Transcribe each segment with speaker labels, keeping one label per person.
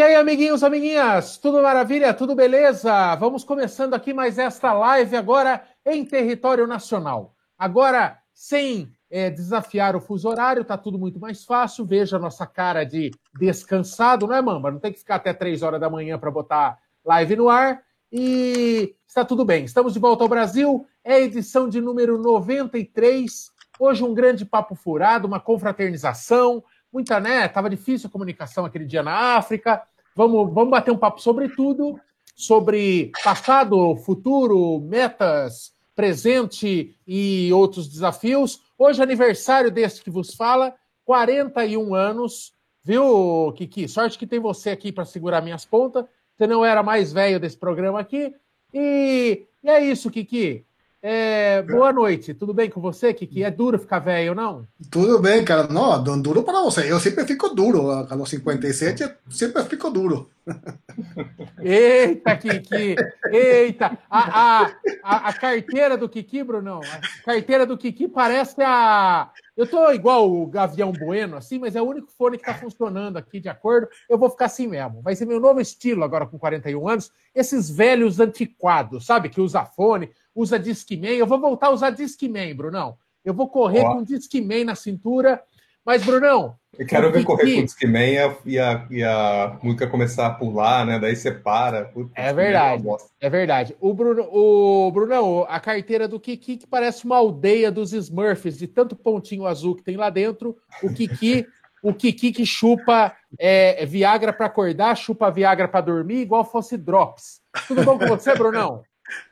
Speaker 1: E aí, amiguinhos, amiguinhas, tudo maravilha? Tudo beleza? Vamos começando aqui mais esta live agora em território nacional. Agora, sem é, desafiar o fuso horário, tá tudo muito mais fácil. Veja a nossa cara de descansado, não é, Mamba? Não tem que ficar até três horas da manhã para botar live no ar. E está tudo bem. Estamos de volta ao Brasil. É a edição de número 93. Hoje um grande papo furado, uma confraternização. Muita, né? Tava difícil a comunicação aquele dia na África. Vamos, vamos bater um papo sobre tudo, sobre passado, futuro, metas, presente e outros desafios. Hoje, aniversário desse que vos fala, 41 anos, viu, Kiki? Sorte que tem você aqui para segurar minhas pontas. Você não era mais velho desse programa aqui. E, e é isso, Kiki. É, boa noite, tudo bem com você, Kiki? É duro ficar velho, não?
Speaker 2: Tudo bem, cara. Não, duro para você. Eu sempre fico duro. A los 57, sempre fico duro.
Speaker 1: Eita, Kiki! Eita! A, a, a, a carteira do Kiki, Brunão, a carteira do Kiki parece a. Eu tô igual o Gavião Bueno, assim, mas é o único fone que tá funcionando aqui de acordo. Eu vou ficar assim mesmo. Vai ser meu novo estilo agora com 41 anos. Esses velhos antiquados, sabe? Que usa fone usa Discman. Eu vou voltar a usar Discman, Brunão. Eu vou correr Ó. com Discman na cintura. Mas, Brunão.
Speaker 3: Eu quero ver correr com Discman e a, e a música começar a pular, né? Daí você para.
Speaker 1: Putz, é verdade. É, é, verdade. O, Bruno, o Brunão, a carteira do Kiki que parece uma aldeia dos Smurfs, de tanto pontinho azul que tem lá dentro. O Kiki. o Kiki que chupa é, Viagra para acordar, chupa Viagra para dormir, igual fosse Drops. Tudo bom com você, Brunão?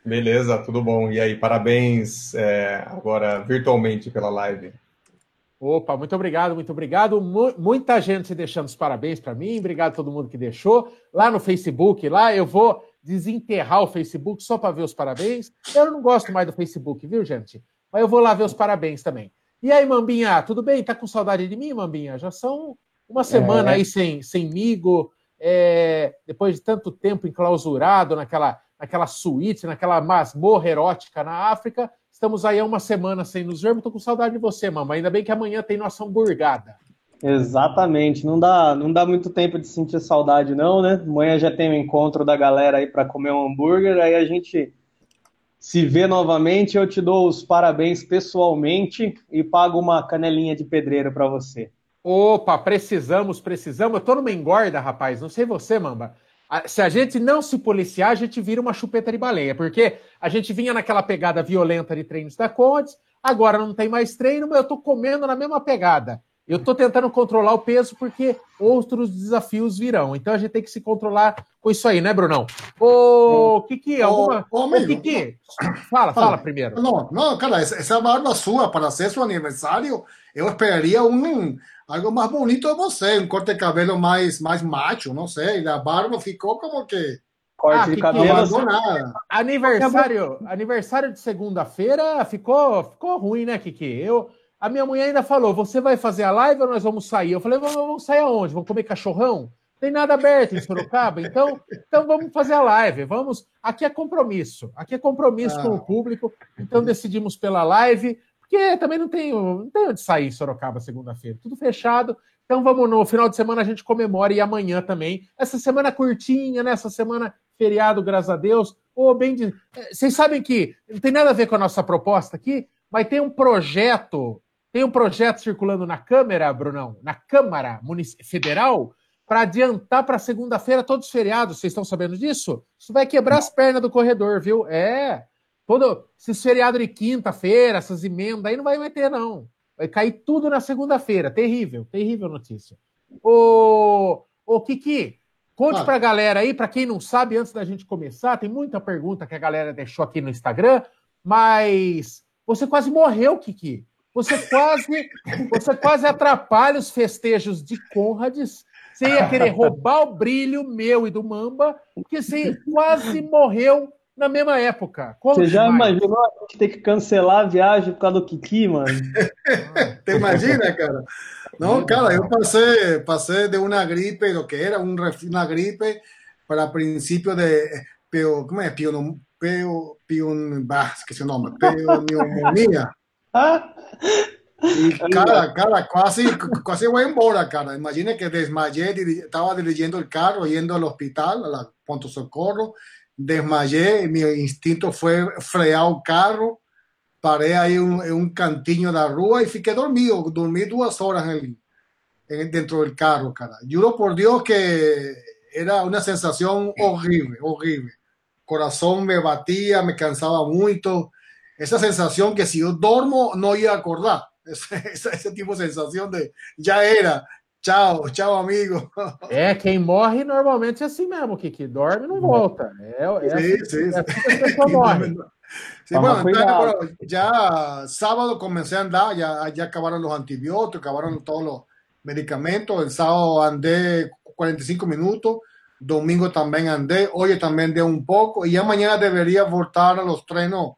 Speaker 3: Beleza, tudo bom. E aí, parabéns é, agora virtualmente pela live.
Speaker 1: Opa, muito obrigado, muito obrigado. muita gente deixando os parabéns para mim. Obrigado a todo mundo que deixou. Lá no Facebook, lá eu vou desenterrar o Facebook só para ver os parabéns. Eu não gosto mais do Facebook, viu, gente? Mas eu vou lá ver os parabéns também. E aí, Mambinha, tudo bem? Tá com saudade de mim, Mambinha? Já são uma semana é. aí sem, sem migo, é, depois de tanto tempo enclausurado naquela naquela suíte, naquela masmorra erótica na África. Estamos aí há uma semana sem nos vermos. Estou com saudade de você, mamãe. Ainda bem que amanhã tem nossa hamburgada.
Speaker 4: Exatamente. Não dá, não dá muito tempo de sentir saudade, não, né? Amanhã já tem o um encontro da galera aí para comer um hambúrguer. Aí a gente se vê novamente. Eu te dou os parabéns pessoalmente e pago uma canelinha de pedreiro para você.
Speaker 1: Opa, precisamos, precisamos. Eu tô numa engorda, rapaz. Não sei você, Mamba se a gente não se policiar, a gente vira uma chupeta de baleia, porque a gente vinha naquela pegada violenta de treinos da Condes, agora não tem mais treino, mas eu tô comendo na mesma pegada. Eu tô tentando controlar o peso porque outros desafios virão. Então a gente tem que se controlar com isso aí, né, Brunão? Ô, Kiki, alguma. Ô, ô, Kiki, fala, fala primeiro.
Speaker 2: Não, não, cara, essa é barba sua para ser seu aniversário, eu esperaria um algo mais bonito de você, um corte de cabelo mais, mais macho, não sei. A barba ficou como que.
Speaker 1: Corte ah, de cabelo. Aniversário, aniversário de segunda-feira ficou, ficou ruim, né, Kiki? Eu, a minha mulher ainda falou: você vai fazer a live ou nós vamos sair? Eu falei: vamos, vamos sair aonde? Vamos comer cachorrão? Tem nada aberto em Sorocaba, então, então vamos fazer a live. Vamos. Aqui é compromisso. Aqui é compromisso ah. com o público. Então decidimos pela live porque também não tem, não tem onde sair Sorocaba segunda-feira, tudo fechado. Então vamos no final de semana a gente comemora e amanhã também. Essa semana curtinha, né? Essa semana feriado, graças a Deus. Ou bem de... Eh, vocês sabem que não tem nada a ver com a nossa proposta aqui, mas tem um projeto, tem um projeto circulando na Câmara, Brunão, na Câmara Federal, para adiantar para segunda-feira todos os feriados. Vocês estão sabendo disso? Isso vai quebrar as pernas do corredor, viu? É. Todo, esses feriados de quinta-feira, essas emendas, aí não vai meter, não. Vai cair tudo na segunda-feira. Terrível, terrível notícia. Ô, ô Kiki, conte ah. pra galera aí, para quem não sabe, antes da gente começar, tem muita pergunta que a galera deixou aqui no Instagram, mas você quase morreu, Kiki. Você quase, você quase atrapalha os festejos de Conrads. Você ia querer roubar o brilho meu e do Mamba, porque você quase morreu na mesma época.
Speaker 4: Como Você já imaginou a gente ter que cancelar a viagem por causa do Kiki, mano?
Speaker 2: Te imagina, cara? Não, cara, eu passei, passei de uma gripe, do que era uma gripe, para princípio de, peo, como é, pio, peo, pio, bah, esqueci o nome, pneumonia. E, cara, cara, quase, quase voy embora, cara. Imagina que desmayé, estaba dirigiendo el carro, yendo al hospital, a la punto socorro, desmayé, mi instinto fue frear el carro, paré ahí en un cantinho de la rúa y fiqué dormido, dormí dos horas en en, dentro del carro, cara. Juro por Dios que era una sensación horrible, horrible. Corazón me batía, me cansaba mucho. Esa sensación que si yo dormo no iba a acordar. Ese, ese tipo de sensação de já era. Tchau, tchau, amigo.
Speaker 1: É, quem morre normalmente é assim mesmo, que, que dorme não volta. É, é
Speaker 2: sim, assim, sim. É assim que a pessoa morre. Sí, bueno, entonces, ya sábado comencé a andar, ya, ya acabaron los antibióticos, acabaron todos los medicamentos. El sábado andé 45 minutos, domingo también andé, hoy también andé un poco y ya mañana debería voltar a los trenos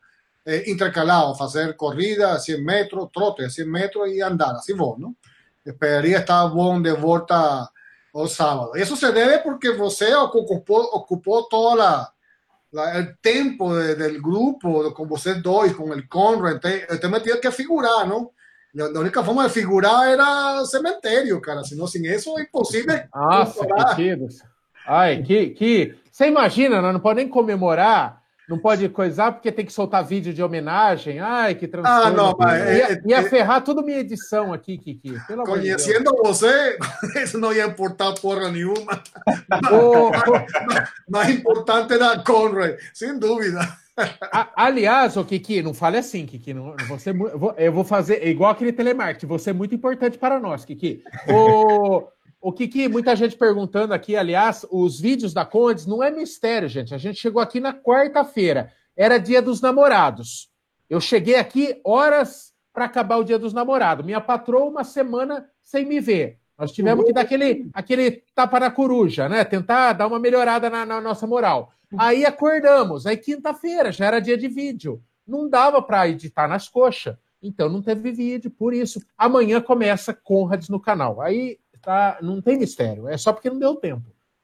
Speaker 2: eh, intercalados, fazer corrida a 100 metros, trote a 100 metros e andar, assim vou, não? Esperaria estar bom de volta o sábado. Isso se deve porque você ocupou, ocupou todo a, la, el tempo de, del grupo, com vocês dois, com o Conrad, então me tinha que figurar, não? A única forma de figurar era cemitério, cara. Senão, sem isso, é impossível.
Speaker 1: Nossa, que Ai, que, que. Você imagina, não pode nem comemorar não pode coisar porque tem que soltar vídeo de homenagem. Ai, que transtorno. Ah, não, mas... Ia, é, ia é, ferrar toda minha edição aqui, Kiki.
Speaker 2: Pelo conhecendo de você, isso não ia importar porra nenhuma. Oh. mais importante era Conrad, sem dúvida.
Speaker 1: aliás, o Kiki, não fale assim, Kiki. Não, você, eu vou fazer é igual aquele telemarketing. Você é muito importante para nós, Kiki. O, o Kiki, muita gente perguntando aqui, aliás, os vídeos da Condes não é mistério, gente. A gente chegou aqui na quarta-feira, era dia dos namorados. Eu cheguei aqui horas para acabar o dia dos namorados. Minha patroa, uma semana sem me ver. Nós tivemos que dar aquele, aquele tapa na coruja, né? Tentar dar uma melhorada na, na nossa moral. Aí acordamos, aí quinta-feira, já era dia de vídeo. Não dava para editar nas coxas. Então não teve vídeo, por isso. Amanhã começa Conrads no canal. Aí tá, não tem mistério, é só porque não deu tempo.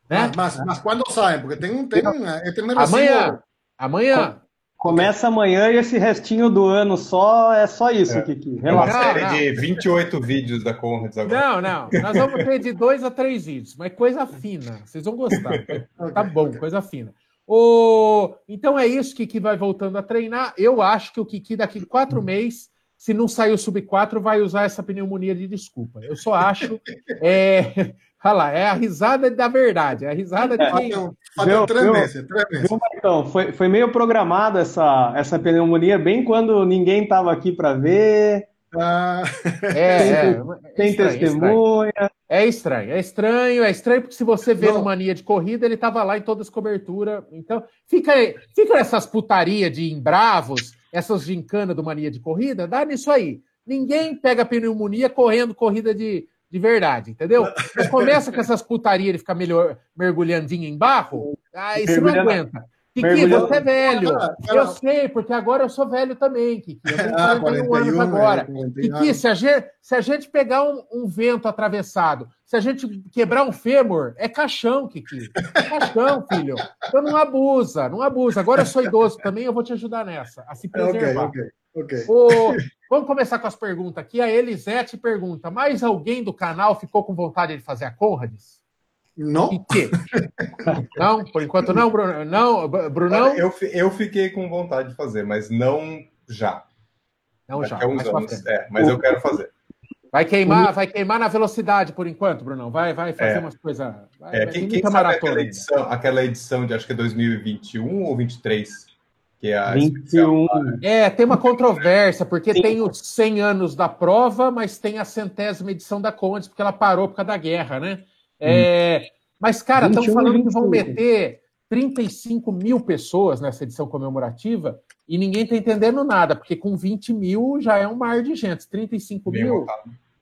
Speaker 1: Né?
Speaker 2: Mas, mas, mas quando sai? Porque tem um. Tem um é, tem
Speaker 1: um amanhã. Amanhã.
Speaker 4: Começa amanhã e esse restinho do ano só é só isso, é.
Speaker 3: Kiki. É uma série não. de 28 vídeos da Conrads
Speaker 1: agora. Não, não. Nós vamos ter de dois a três vídeos, mas coisa fina. Vocês vão gostar. Tá bom, coisa fina. O... Então é isso, Kiki vai voltando a treinar. Eu acho que o Kiki daqui quatro meses se não sair o sub-4, vai usar essa pneumonia de desculpa. Eu só acho. É, olha lá, é a risada da verdade, é a risada de quem.
Speaker 4: Então, foi, foi meio programada essa, essa pneumonia, bem quando ninguém estava aqui para ver. Ah. É, tem, é, tem é testemunha.
Speaker 1: É estranho, é estranho, é estranho, porque se você vê no Mania de Corrida, ele estava lá em todas as coberturas. Então, fica, fica essas putaria de embravos essas gincanas do mania de corrida, dá nisso aí. Ninguém pega pneumonia correndo corrida de, de verdade, entendeu? Mas começa com essas putarias de ficar melhor, mergulhandinho em barro, aí você não aguenta. Kiki, você é velho. Eu sei, porque agora eu sou velho também, Kiki. Eu tenho 41, ah, 41 anos agora. É, Kiki, se a, gente, se a gente pegar um, um, vento atravessado, se a gente quebrar um fêmur, é caixão, Kiki. É caixão, filho. Então não abusa, não abusa. Agora eu sou idoso também, eu vou te ajudar nessa, a se preservar. Ok, ok. okay. O, vamos começar com as perguntas aqui. A Elisete pergunta: mais alguém do canal ficou com vontade de fazer a Conrads?
Speaker 2: Não.
Speaker 1: Não, por enquanto não, Bruno. Não, Brunão?
Speaker 3: Eu, eu fiquei com vontade de fazer, mas não já.
Speaker 1: Não já.
Speaker 3: uns anos, é, mas o, eu quero fazer.
Speaker 1: Vai queimar, vai queimar na velocidade por enquanto, Brunão. Vai, vai fazer é. umas coisas.
Speaker 3: É, quem, quem sabe aquela edição, aquela edição de acho que é 2021 ou 23? Que é a
Speaker 1: 21. É, tem uma controvérsia, porque Sim. tem os 100 anos da prova, mas tem a centésima edição da Condes, porque ela parou por causa da guerra, né? É, mas, cara, estão falando que vão meter 35 mil pessoas nessa edição comemorativa e ninguém está entendendo nada, porque com 20 mil já é um mar de gente. 35 Bem mil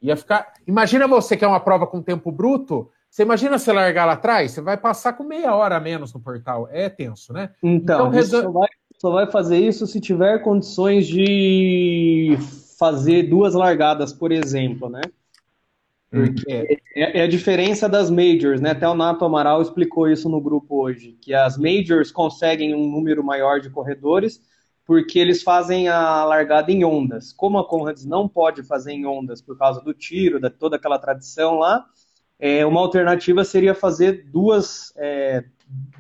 Speaker 1: ia ficar. Imagina você que é uma prova com tempo bruto. Você imagina você largar lá atrás, você vai passar com meia hora a menos no portal. É tenso, né?
Speaker 4: Então, então resol... só, vai, só vai fazer isso se tiver condições de fazer duas largadas, por exemplo, né? É, é, é, a diferença das majors, né? Até o Nato Amaral explicou isso no grupo hoje, que as majors conseguem um número maior de corredores,
Speaker 5: porque eles fazem a largada em ondas. Como a Conrads não pode fazer em ondas por causa do tiro, da toda aquela tradição lá, é, uma alternativa seria fazer duas, é,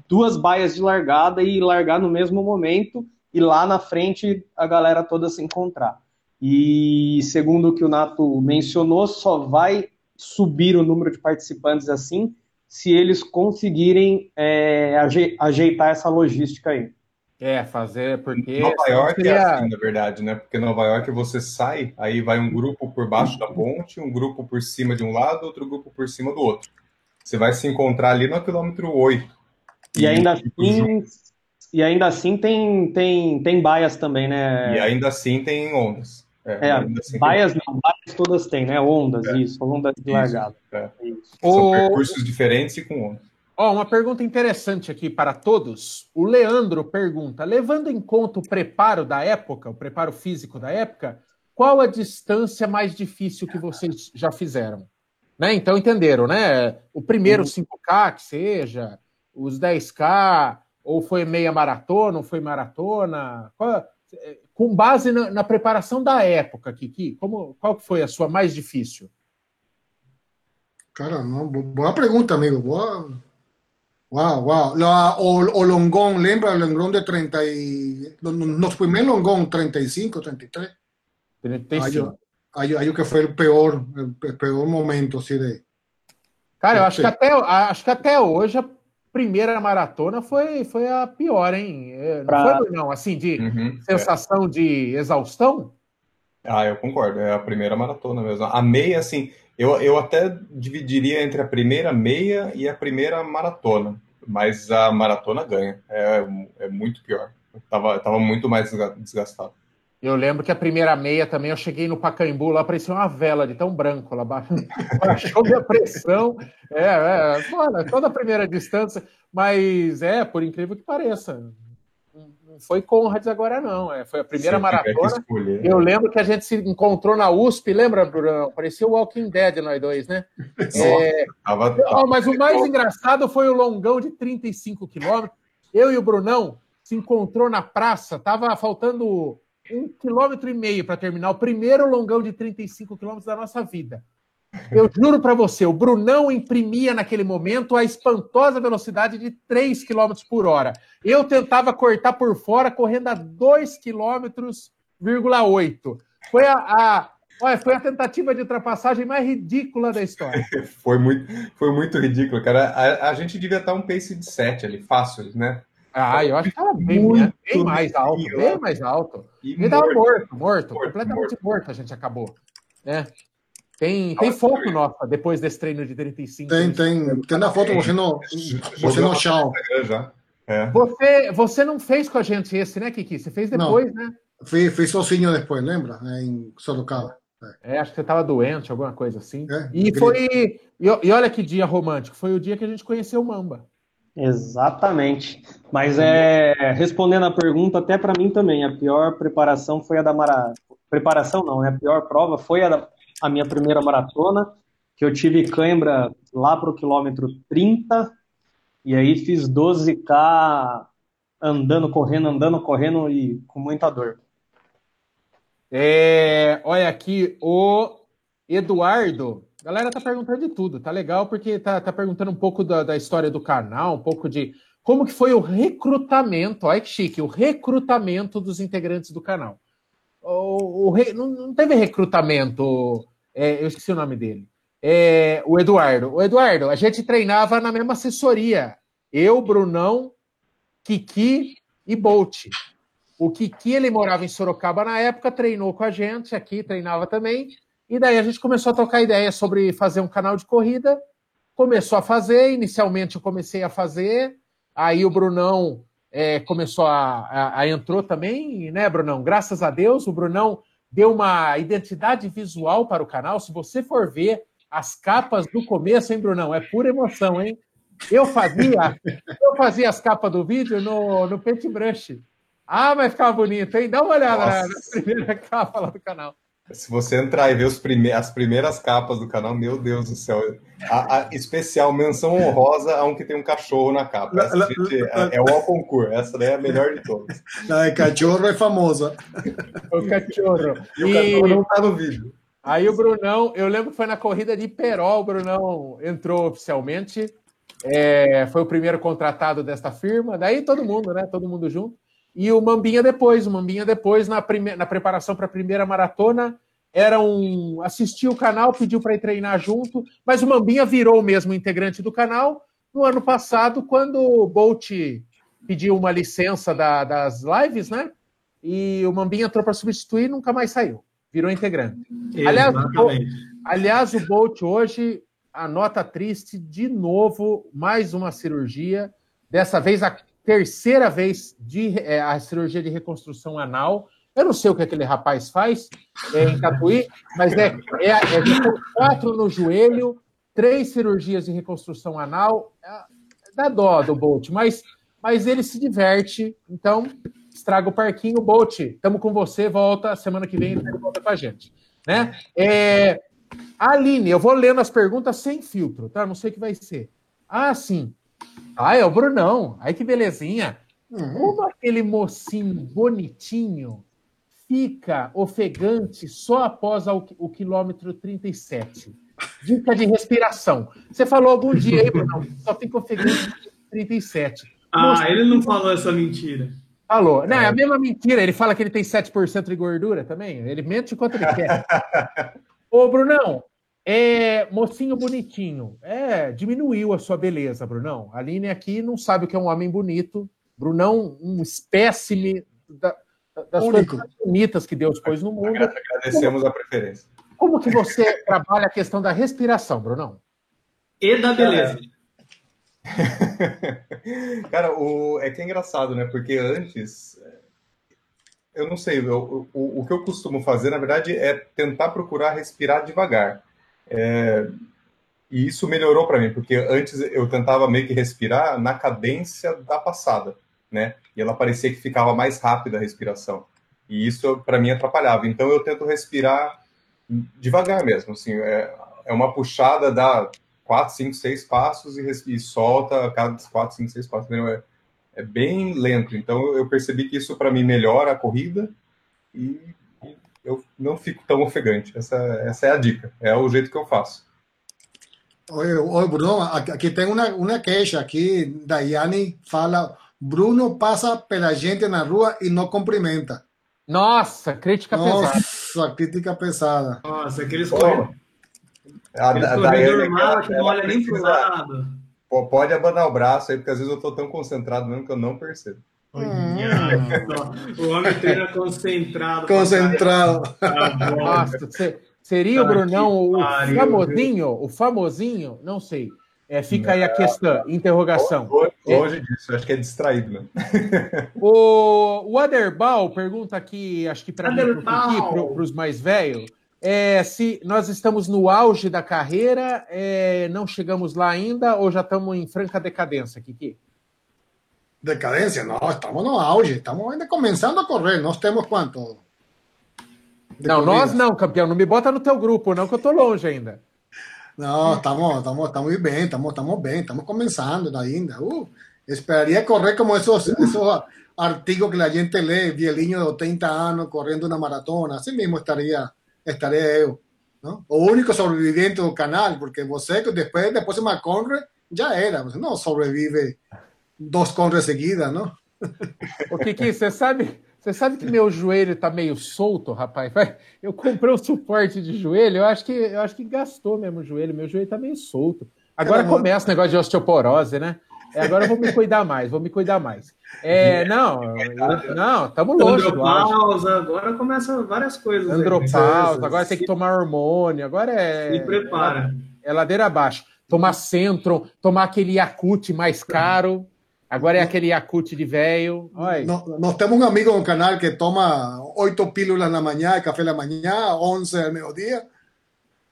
Speaker 5: duas baias de largada e largar no mesmo momento e lá na frente a galera toda se encontrar. E segundo o que o Nato mencionou, só vai subir o número de participantes assim se eles conseguirem é, ajeitar essa logística aí.
Speaker 1: É, fazer, porque.
Speaker 3: Nova York seria... é assim, na verdade, né? Porque Nova York você sai, aí vai um grupo por baixo da ponte, um grupo por cima de um lado, outro grupo por cima do outro. Você vai se encontrar ali no quilômetro 8.
Speaker 5: E, ainda assim. E ainda assim tem, tem, tem baias também, né?
Speaker 3: E ainda assim tem ondas.
Speaker 5: É, é assim baias não, baias todas têm, né? Ondas, é. isso, ondas de largada. É.
Speaker 3: São o... percursos diferentes e com ondas.
Speaker 1: Ó, uma pergunta interessante aqui para todos. O Leandro pergunta: levando em conta o preparo da época, o preparo físico da época, qual a distância mais difícil que vocês já fizeram? Né? Então entenderam, né? O primeiro 5K que seja, os 10K, ou foi meia maratona, ou foi maratona? Qual, é, com base na, na, preparação da época, Kiki, como, qual foi a sua mais difícil?
Speaker 2: Cara, não, boa pergunta, amigo. Boa, Wow, wow. La, o, o, Longón, lembra el Longón de 30 y... Nos primeros Longón, 35, 33. 35. Aí, aí, que foi o pior, o pior momento, assim, de...
Speaker 1: Cara, eu acho que, até, acho que até hoje primeira maratona foi, foi a pior, hein? É, não pra... foi, não, assim, de uhum, sensação é. de exaustão?
Speaker 3: Ah, eu concordo, é a primeira maratona mesmo. A meia, assim, eu, eu até dividiria entre a primeira meia e a primeira maratona, mas a maratona ganha. É, é muito pior. Eu tava, tava muito mais desgastado.
Speaker 1: Eu lembro que a primeira meia também, eu cheguei no Pacaembu, lá parecia uma vela de tão branco, lá baixou minha pressão. É, é, toda a primeira distância, mas é, por incrível que pareça, não foi Conrads agora, não. É, foi a primeira maratona. Eu lembro que a gente se encontrou na USP, lembra, Bruno? Parecia o Walking Dead, nós dois, né? É... Tava, tava... mas o mais engraçado foi o longão de 35 quilômetros. Eu e o Brunão se encontrou na praça, tava faltando um quilômetro e meio para terminar o primeiro longão de 35 quilômetros da nossa vida. Eu juro para você, o Brunão imprimia naquele momento a espantosa velocidade de 3 km por hora. Eu tentava cortar por fora, correndo a 2 km, Foi a, a, olha, foi a tentativa de ultrapassagem mais ridícula da história.
Speaker 3: foi, muito, foi muito ridículo, cara. A, a gente devia estar um pace de 7 ali, fácil, né?
Speaker 1: Ah, eu acho que estava bem, bem mais alto, bem mais alto. E Ele estava morto, morto, morto, completamente morto. morto. a gente acabou. Né? Tem, tem foto nossa depois desse treino de 35.
Speaker 2: Tem, tem. Tem na foto você no, você no chão.
Speaker 1: É. Você, você não fez com a gente esse, né, Kiki? Você fez depois, não. né?
Speaker 2: Fiz, fiz sozinho depois, lembra? Em Sorocaba.
Speaker 1: É. é, acho que você estava doente, alguma coisa assim. É, e foi. E, e, olha que dia romântico. Foi o dia que a gente conheceu o Mamba.
Speaker 5: Exatamente. Mas é respondendo a pergunta, até para mim também, a pior preparação foi a da Mara. Preparação não, né? A pior prova foi a da a minha primeira maratona, que eu tive cãibra lá para o quilômetro 30, e aí fiz 12K andando, correndo, andando, correndo e com muita dor.
Speaker 1: É, olha aqui, o Eduardo. Galera tá perguntando de tudo, tá legal, porque tá, tá perguntando um pouco da, da história do canal, um pouco de como que foi o recrutamento, olha que chique, o recrutamento dos integrantes do canal o, o não, não, teve recrutamento, é, eu esqueci o nome dele. É, o Eduardo. O Eduardo, a gente treinava na mesma assessoria. Eu, Brunão, Kiki e Bolt. O Kiki, ele morava em Sorocaba na época, treinou com a gente aqui, treinava também. E daí a gente começou a trocar ideia sobre fazer um canal de corrida. Começou a fazer, inicialmente eu comecei a fazer. Aí o Brunão é, começou a, a, a, entrou também, né, Brunão? Graças a Deus, o Brunão deu uma identidade visual para o canal. Se você for ver as capas do começo, hein, Brunão? É pura emoção, hein? Eu fazia, eu fazia as capas do vídeo no, no Paintbrush. Ah, mas ficava bonito, hein? Dá uma olhada na, na, primeira capa lá do canal.
Speaker 3: Se você entrar e ver os prime as primeiras capas do canal, meu Deus do céu. A, a especial menção honrosa a um que tem um cachorro na capa. Essa, gente, é, é, o concurso. Essa daí é a melhor de todas.
Speaker 2: A cachorro é famosa.
Speaker 1: O cachorro.
Speaker 3: E, e o cachorro não tá no vídeo.
Speaker 1: Aí o Brunão, eu lembro que foi na corrida de Perol, o Brunão entrou oficialmente. É, foi o primeiro contratado desta firma. Daí todo mundo, né? Todo mundo junto. E o Mambinha depois, o Mambinha depois, na, prime... na preparação para a primeira maratona, era um. assistiu o canal, pediu para ir treinar junto, mas o Mambinha virou mesmo integrante do canal no ano passado, quando o Bolt pediu uma licença da, das lives, né? E o Mambinha entrou para substituir e nunca mais saiu. Virou integrante. Aliás o, aliás, o Bolt hoje, a nota triste, de novo, mais uma cirurgia. Dessa vez a terceira vez de é, a cirurgia de reconstrução anal. Eu não sei o que aquele rapaz faz é, em Tatuí, mas é, é, é quatro no joelho, três cirurgias de reconstrução anal. É, dá dó do Bolt, mas, mas ele se diverte, então estraga o parquinho. Bolt, estamos com você, volta semana que vem, volta com a gente. Né? É, Aline, eu vou lendo as perguntas sem filtro, tá? Não sei o que vai ser. Ah, sim. Ah, é o Brunão. Ai, que belezinha. Uhum. Como aquele mocinho bonitinho fica ofegante só após o, quilômetro 37? Dica de respiração. Você falou algum dia aí, Brunão, só fica ofegante no 37.
Speaker 5: Ah, Moça, ele não falou essa mentira.
Speaker 1: Falou. Não, é a mesma mentira. Ele fala que ele tem 7% de gordura também. Ele mente enquanto ele quer. Ô, Brunão, é, mocinho bonitinho. É, diminuiu a sua beleza, Brunão. A Aline aqui não sabe o que é um homem bonito. Brunão, um espécime da, das Único. coisas bonitas que Deus pôs no mundo.
Speaker 3: Agradecemos como, a preferência.
Speaker 1: Como que você trabalha a questão da respiração, Brunão?
Speaker 5: E da beleza.
Speaker 3: Cara, o, é que é engraçado, né? Porque antes, eu não sei, eu, o, o que eu costumo fazer, na verdade, é tentar procurar respirar devagar. É, e isso melhorou para mim, porque antes eu tentava meio que respirar na cadência da passada, né? E ela parecia que ficava mais rápida a respiração. E isso para mim atrapalhava. Então eu tento respirar devagar mesmo, assim, é, é uma puxada da quatro, cinco, seis passos e, e solta a cada quatro, cinco, seis passos. É, é bem lento. Então eu percebi que isso para mim melhora a corrida e eu não fico tão ofegante. Essa, essa é a dica, é o jeito que eu faço.
Speaker 2: Oi, oi Bruno, aqui tem uma, uma queixa aqui, Daiane fala, Bruno passa pela gente na rua e não cumprimenta.
Speaker 1: Nossa, crítica
Speaker 2: Nossa, pesada. Nossa, crítica pesada.
Speaker 5: Nossa, aqueles corredores. A, a Daiane, normal, que não olha nem pro lado.
Speaker 3: Pode abanar o braço aí, porque às vezes eu tô tão concentrado mesmo que eu não percebo.
Speaker 5: Hum. o homem treina concentrado.
Speaker 2: Concentrado.
Speaker 1: Nossa, seria o Brunão o famosinho? O famosinho? Não sei. É, fica aí a questão, interrogação.
Speaker 3: Hoje, é. disso, acho que é distraído, né?
Speaker 1: o, o Aderbal pergunta aqui, acho que para mim, para os mais velhos, é, se nós estamos no auge da carreira, é, não chegamos lá ainda ou já estamos em franca decadência, Kiki?
Speaker 2: Decadência, não, estamos no auge, estamos começando a correr, nós temos quanto?
Speaker 1: não, corridas? nós não, campeão, não me bota no teu grupo, não, que eu tô longe ainda.
Speaker 2: Não, estamos, estamos, estamos bem, estamos, estamos bem, estamos começando ainda. Uh, esperaria correr como esos, esos artigos que a gente lê, vielinho de 80 anos correndo uma maratona, assim mesmo estaria, estaria eu. ¿no? O único sobreviviente do canal, porque você que depois, depois de uma corre, já era, você não sobrevive dos contas seguidas, não?
Speaker 1: O Kiki, você sabe, você sabe que meu joelho tá meio solto, rapaz? Eu comprei um suporte de joelho, eu acho que eu acho que gastou mesmo o joelho, meu joelho tá meio solto. Agora Caramba. começa o negócio de osteoporose, né? É, agora eu vou me cuidar mais, vou me cuidar mais. É, não, eu, não, estamos longe.
Speaker 5: Andropausa, agora começa várias coisas.
Speaker 1: Andropausa, agora tem que tomar hormônio, agora é.
Speaker 5: Se prepara.
Speaker 1: É, é ladeira abaixo. Tomar centro, tomar aquele Yakut mais caro. Agora é aquele Yakut de velho.
Speaker 2: Nós temos um amigo no canal que toma oito pílulas na manhã, café da manhã, onze ao meio-dia.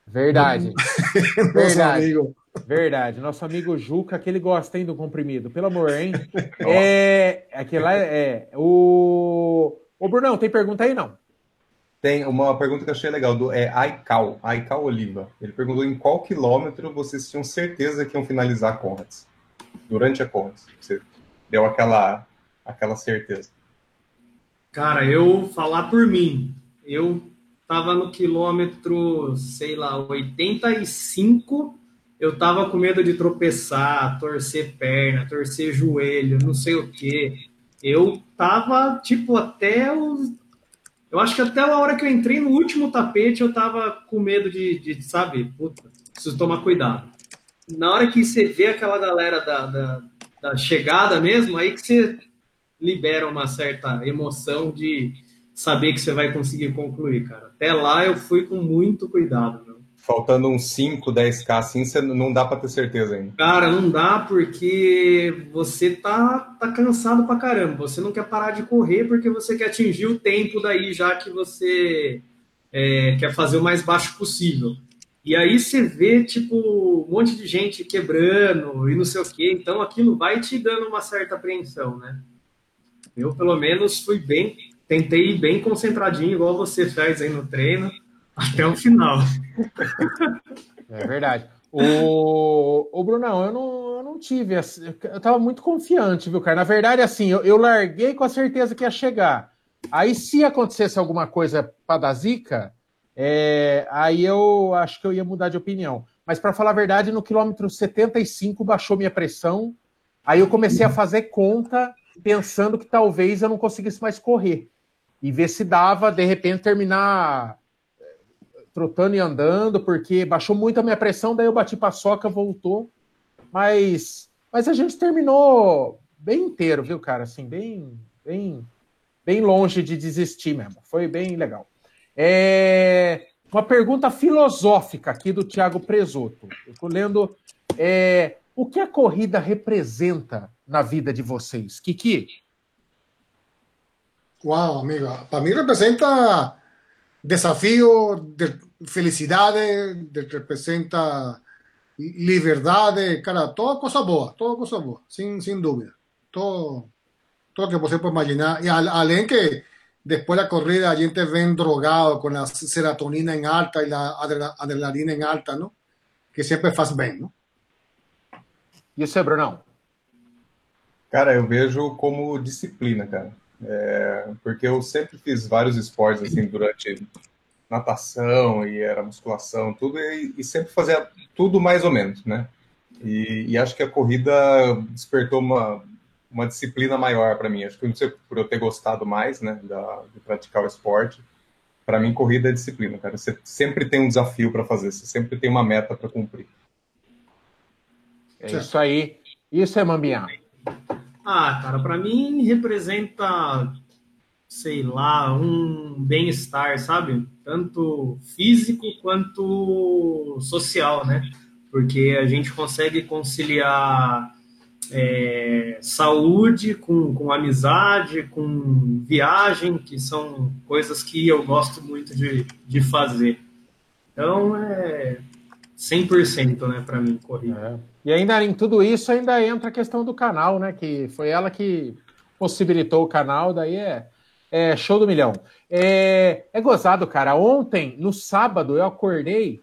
Speaker 1: Verdade. Verdade. Amigo. Verdade. Nosso amigo Juca, que ele gosta hein, do comprimido. Pelo amor, hein? é, aquele lá é. O. Ô, Brunão, tem pergunta aí não?
Speaker 3: Tem uma pergunta que eu achei legal, do é Aical, Aical Oliva. Ele perguntou em qual quilômetro vocês tinham certeza que iam finalizar a Conrads? Durante a Conrads. Você deu aquela, aquela certeza.
Speaker 5: Cara, eu falar por mim, eu tava no quilômetro, sei lá, 85, eu tava com medo de tropeçar, torcer perna, torcer joelho, não sei o quê. Eu tava, tipo, até os. Eu acho que até a hora que eu entrei no último tapete, eu tava com medo de, de sabe, puta, preciso tomar cuidado. Na hora que você vê aquela galera da, da, da chegada mesmo, aí que você libera uma certa emoção de saber que você vai conseguir concluir, cara. Até lá eu fui com muito cuidado, meu.
Speaker 3: Faltando uns 5, 10k assim, você não dá para ter certeza ainda.
Speaker 5: Cara, não dá porque você tá, tá cansado pra caramba. Você não quer parar de correr porque você quer atingir o tempo daí, já que você é, quer fazer o mais baixo possível. E aí você vê, tipo, um monte de gente quebrando e não sei o quê. Então aquilo vai te dando uma certa apreensão, né? Eu, pelo menos, fui bem, tentei ir bem concentradinho, igual você fez aí no treino, até o final.
Speaker 1: É verdade. O, o Brunão, eu não, eu não tive. Eu tava muito confiante, viu, cara? Na verdade, assim, eu, eu larguei com a certeza que ia chegar. Aí, se acontecesse alguma coisa para dar zica, é, aí eu acho que eu ia mudar de opinião. Mas, para falar a verdade, no quilômetro 75 baixou minha pressão. Aí eu comecei a fazer conta pensando que talvez eu não conseguisse mais correr. E ver se dava, de repente, terminar eh, trotando e andando, porque baixou muito a minha pressão, daí eu bati paçoca, voltou. Mas, mas a gente terminou bem inteiro, viu, cara? Assim, bem, bem, bem longe de desistir mesmo. Foi bem legal. É, uma pergunta filosófica aqui do Tiago Presoto. Eu estou lendo. É, o que a corrida representa na vida de vocês? Kiki?
Speaker 2: Uau, amiga. Para mim representa desafio, de felicidade, de, representa liberdade, cara, toda coisa boa, toda coisa boa, sem, sem dúvida. Todo, todo que você pode imaginar. E além que depois da corrida a gente vem drogado com a serotonina em alta e a adrenalina em alta, não? Que sempre faz bem, não?
Speaker 1: E você, Brunão?
Speaker 3: Cara, eu vejo como disciplina, cara. É, porque eu sempre fiz vários esportes assim durante natação e era musculação, tudo, e, e sempre fazia tudo mais ou menos, né? E, e, acho que a corrida despertou uma, uma disciplina maior para mim. Acho que não sei por eu ter gostado mais, né, da, de praticar o esporte. Para mim, corrida é disciplina, cara. Você sempre tem um desafio para fazer, você sempre tem uma meta para cumprir.
Speaker 1: É isso aí. Isso é Mambinha.
Speaker 5: Ah, cara, para mim representa, sei lá, um bem-estar, sabe? Tanto físico quanto social, né? Porque a gente consegue conciliar é, saúde com, com amizade, com viagem, que são coisas que eu gosto muito de, de fazer. Então, é 100%, né, para mim, corrida.
Speaker 1: É. E ainda em tudo isso ainda entra a questão do canal, né? Que foi ela que possibilitou o canal, daí é, é show do milhão. É, é gozado, cara. Ontem, no sábado, eu acordei,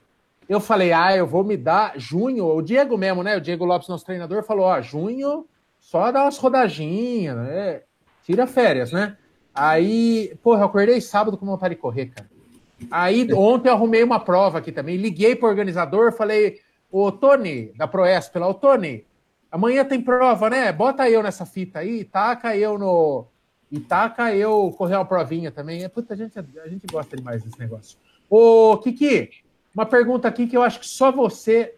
Speaker 1: eu falei, ah, eu vou me dar junho, o Diego mesmo, né? O Diego Lopes, nosso treinador, falou: ó, junho, só dá umas rodadinhas, né? Tira férias, né? Aí, porra, eu acordei sábado com vontade de correr, cara. Aí ontem eu arrumei uma prova aqui também, liguei pro organizador, falei, Ô, Tony, da Proesp lá, ô, Tony, amanhã tem prova, né? Bota eu nessa fita aí, taca eu no. E taca eu correr uma provinha também. É, puta, a gente, a gente gosta demais desse negócio. Ô, Kiki, uma pergunta aqui que eu acho que só você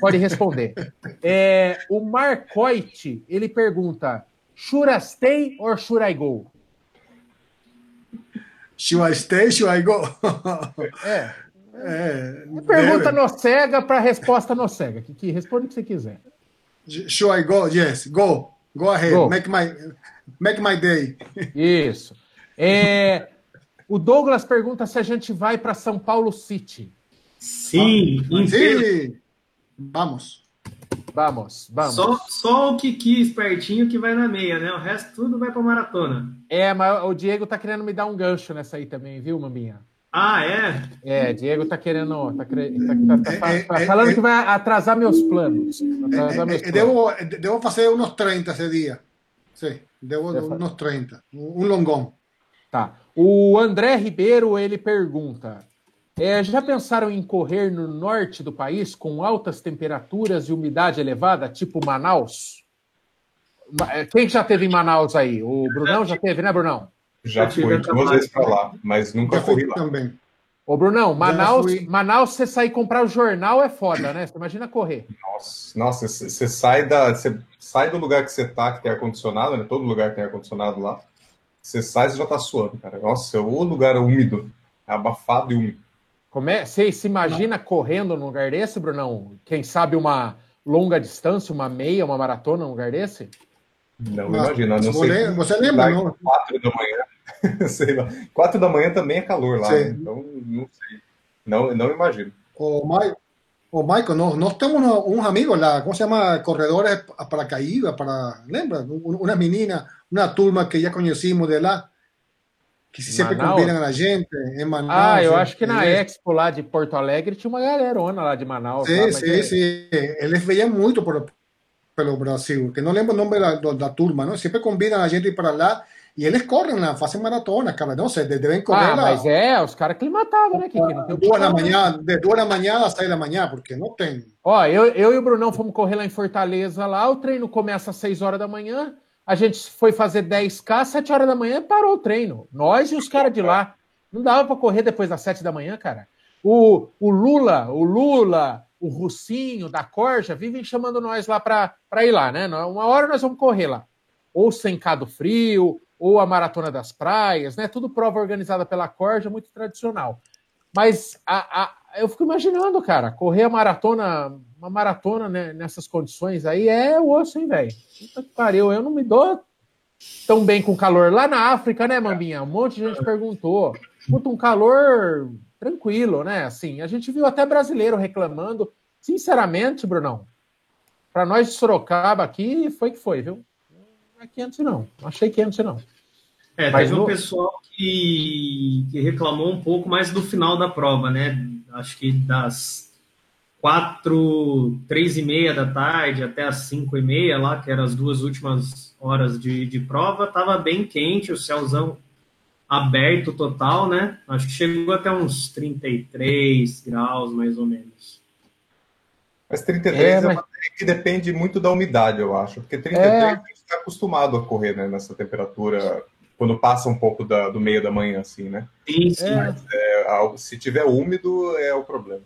Speaker 1: pode responder. É, o Marcoit, ele pergunta: should I stay or should I go?
Speaker 2: Should I stay, should I go?
Speaker 1: é. É, pergunta no cega para resposta no cega. Que, que responde o que você quiser.
Speaker 2: Should I go? Yes, go. Go ahead. Go. Make, my, make my day.
Speaker 1: Isso. É, o Douglas pergunta se a gente vai para São Paulo City.
Speaker 5: Sim,
Speaker 2: Sim. Vamos.
Speaker 1: Vamos, vamos.
Speaker 5: Só, só o Kiki espertinho que vai na meia, né? O resto tudo vai para maratona.
Speaker 1: É, mas o Diego tá querendo me dar um gancho nessa aí também, viu, Mambinha?
Speaker 5: Ah, é?
Speaker 1: É, Diego tá querendo. Tá, tá, tá, tá, tá falando que vai atrasar meus planos.
Speaker 2: Atrasar meus planos. Devo, devo fazer uns 30 esse dia. Sim, devo uns 30. Um longão.
Speaker 1: Tá. O André Ribeiro ele pergunta: é, já pensaram em correr no norte do país com altas temperaturas e umidade elevada, tipo Manaus? É, quem já teve em Manaus aí? O Brunão já teve, né, Brunão?
Speaker 3: Já fui duas vezes para lá, mas nunca corri lá. Também.
Speaker 1: Ô, Brunão, Manaus, Manaus, você sair comprar o jornal é foda, né? Você imagina correr.
Speaker 3: Nossa, nossa, você sai da, você sai do lugar que você tá, que tem ar condicionado, né? Todo lugar tem ar condicionado lá. Você sai, e já tá suando, cara. Nossa, o lugar é úmido, é abafado e úmido.
Speaker 1: Como é? Você se imagina Não. correndo num lugar desse, Brunão? Quem sabe uma longa distância, uma meia, uma maratona num lugar desse?
Speaker 3: Não, Mas, imagina. Não sei.
Speaker 2: Você lembra, não?
Speaker 3: Quatro da manhã. sei lá. Quatro da manhã também é calor lá, né? então não sei. Não, não imagino.
Speaker 2: O Michael, nós, nós temos uns amigos lá, como se chama? Corredores para caída, para. Lembra? Uma menina, uma turma que já conhecimos de lá que sempre Manaus? combinam a gente em Manaus.
Speaker 1: Ah, eu acho que na Expo lá de Porto Alegre tinha uma galerona lá de Manaus.
Speaker 2: Sim, sim, sim. Eles veiam muito por, pelo Brasil, que não lembro o nome da, da turma, não? Sempre combinam a gente ir para lá e eles correm lá, fazem maratona, cara. Não sei, devem correr ah, lá.
Speaker 1: mas é, os caras climatavam, né? Que, que
Speaker 2: duas da manhã, de duas da manhã às seis da manhã, porque não tem.
Speaker 1: Ó, eu, eu e o Brunão fomos correr lá em Fortaleza, lá, o treino começa às seis horas da manhã, a gente foi fazer 10K, 7 horas da manhã, parou o treino. Nós e os caras de lá. Não dava para correr depois das 7 da manhã, cara. O, o Lula, o Lula, o Russinho da Corja vivem chamando nós lá para ir lá, né? Uma hora nós vamos correr lá. Ou Sencado Frio, ou a Maratona das Praias, né? Tudo prova organizada pela Corja, muito tradicional. Mas a, a, eu fico imaginando, cara, correr a maratona, uma maratona né, nessas condições aí é osso, hein, velho? Puta que pariu, eu não me dou tão bem com calor. Lá na África, né, Mambinha? Um monte de gente perguntou. Puta, um calor tranquilo, né? Assim, a gente viu até brasileiro reclamando. Sinceramente, Brunão, para nós de Sorocaba aqui, foi que foi, viu? Não é 500 não. Não achei 500 não.
Speaker 5: É, Mas teve no... um pessoal que, que reclamou um pouco mais do final da prova, né? Acho que das quatro, três e meia da tarde até as cinco e meia lá, que eram as duas últimas horas de, de prova, estava bem quente, o céuzão aberto total, né? Acho que chegou até uns 33 graus, mais ou menos.
Speaker 3: Mas 33 é, mas... é uma que depende muito da umidade, eu acho. Porque 33 é... a gente está acostumado a correr né, nessa temperatura quando passa um pouco da, do meio da manhã, assim, né?
Speaker 5: Sim, sim. É.
Speaker 3: É, se tiver úmido, é o problema.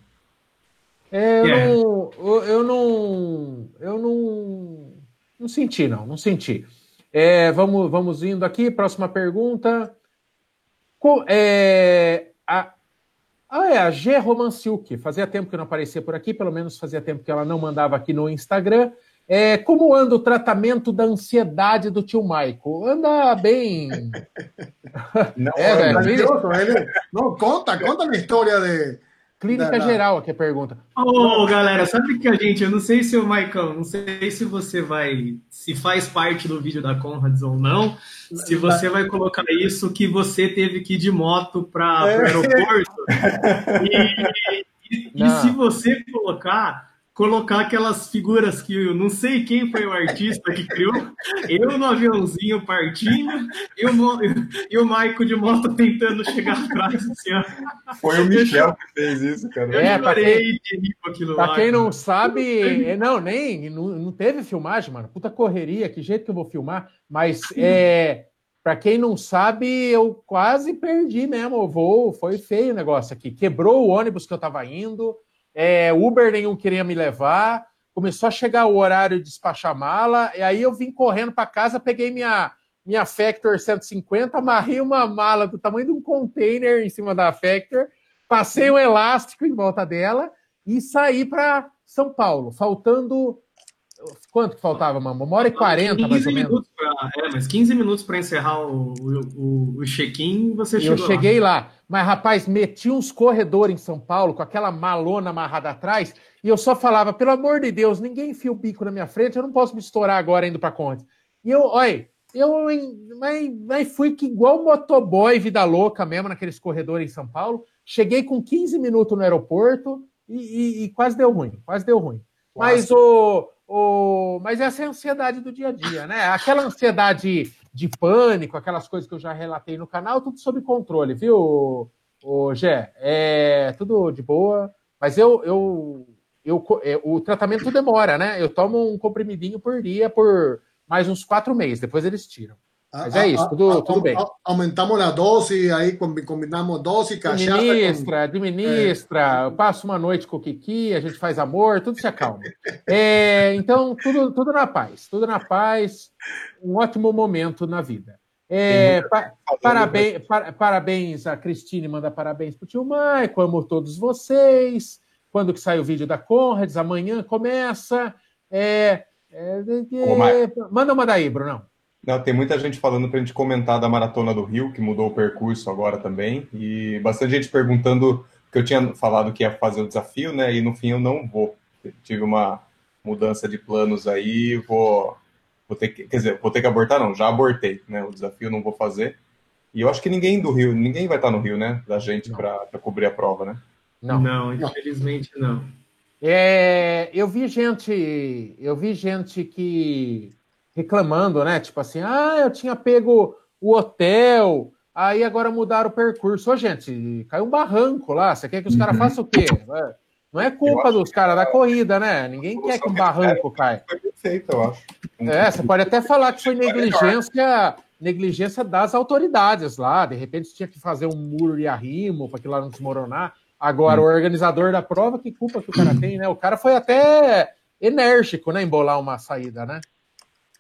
Speaker 1: É, eu, yeah. não, eu não. Eu não. Não senti, não, não senti. É, vamos, vamos indo aqui, próxima pergunta. é, a, ah, é, a G Romanciuk. Fazia tempo que não aparecia por aqui, pelo menos fazia tempo que ela não mandava aqui no Instagram. É, como anda o tratamento da ansiedade do tio Maico? Anda bem.
Speaker 2: Não, é. Ele... Não, conta, conta a história de.
Speaker 1: Clínica da, geral aqui a pergunta.
Speaker 5: Ô, oh, galera, sabe que a gente, eu não sei se o Maicon, não sei se você vai, se faz parte do vídeo da Conrads ou não, se você vai colocar isso que você teve que ir de moto para o é. aeroporto. e, e, e se você colocar, colocar aquelas figuras que eu não sei quem foi o artista que criou, eu no aviãozinho partindo e o, e o Maico de moto tentando chegar atrás. Assim,
Speaker 3: Foi o Michel que fez isso, cara.
Speaker 1: É, pra quem, pra quem não sabe, é, não, nem, não, não teve filmagem, mano. Puta correria, que jeito que eu vou filmar. Mas, é, para quem não sabe, eu quase perdi mesmo o voo. Foi feio o negócio aqui. Quebrou o ônibus que eu tava indo. É, Uber nenhum queria me levar. Começou a chegar o horário de despachar mala, e aí eu vim correndo para casa, peguei minha, minha Factor 150, amarrei uma mala do tamanho de um container em cima da Factor, passei um elástico em volta dela e saí para São Paulo, faltando Quanto que faltava, mano? Uma hora e quarenta, mais ou menos.
Speaker 5: Pra, é, mas 15 minutos para encerrar o, o, o check-in, você chegou
Speaker 1: Eu cheguei lá. lá. Mas, rapaz, meti uns corredores em São Paulo com aquela malona amarrada atrás e eu só falava, pelo amor de Deus, ninguém enfia o bico na minha frente, eu não posso me estourar agora indo para Conte. E eu, olha, eu mas, mas fui que igual motoboy, vida louca mesmo, naqueles corredores em São Paulo. Cheguei com 15 minutos no aeroporto e, e, e quase deu ruim, quase deu ruim. Mas o, mas essa é a ansiedade do dia a dia, né? Aquela ansiedade de pânico, aquelas coisas que eu já relatei no canal, tudo sob controle, viu, o Gé? É tudo de boa, mas eu, eu, eu, é, o tratamento demora, né? Eu tomo um comprimidinho por dia por mais uns quatro meses, depois eles tiram. Mas é isso, tudo, tudo bem.
Speaker 2: Aumentamos a dose, aí combinamos dose,
Speaker 1: cachaça. Administra, com... administra, é. passa uma noite com o Kiki, a gente faz amor, tudo se acalma. É, então, tudo, tudo na paz, tudo na paz, um ótimo momento na vida. É, pa, parabéns, par, parabéns a Cristine, manda parabéns para o tio Maico, amo todos vocês. Quando que sai o vídeo da Conrads? Amanhã começa. É, é, é, manda uma daí, Brunão.
Speaker 3: Não, tem muita gente falando para a gente comentar da Maratona do Rio, que mudou o percurso agora também, e bastante gente perguntando, que eu tinha falado que ia fazer o desafio, né, e no fim eu não vou. tive uma mudança de planos aí, vou, vou ter que, quer dizer, vou ter que abortar, não, já abortei, né, o desafio não vou fazer. E eu acho que ninguém do Rio, ninguém vai estar no Rio, né, da gente para cobrir a prova, né?
Speaker 5: Não, não, infelizmente não.
Speaker 1: É, eu vi gente, eu vi gente que reclamando, né? Tipo assim, ah, eu tinha pego o hotel, aí agora mudaram o percurso. Ô, gente, caiu um barranco lá. Você quer que os caras uhum. façam o quê? Não é culpa dos caras da corrida, né? Ninguém quer que um barranco caia. Perfeito, eu acho. É, você pode até falar que foi negligência, negligência das autoridades lá. De repente tinha que fazer um muro de arrimo para que lá não desmoronar. Agora, o organizador da prova, que culpa que o cara tem, né? O cara foi até enérgico, né? Embolar uma saída, né?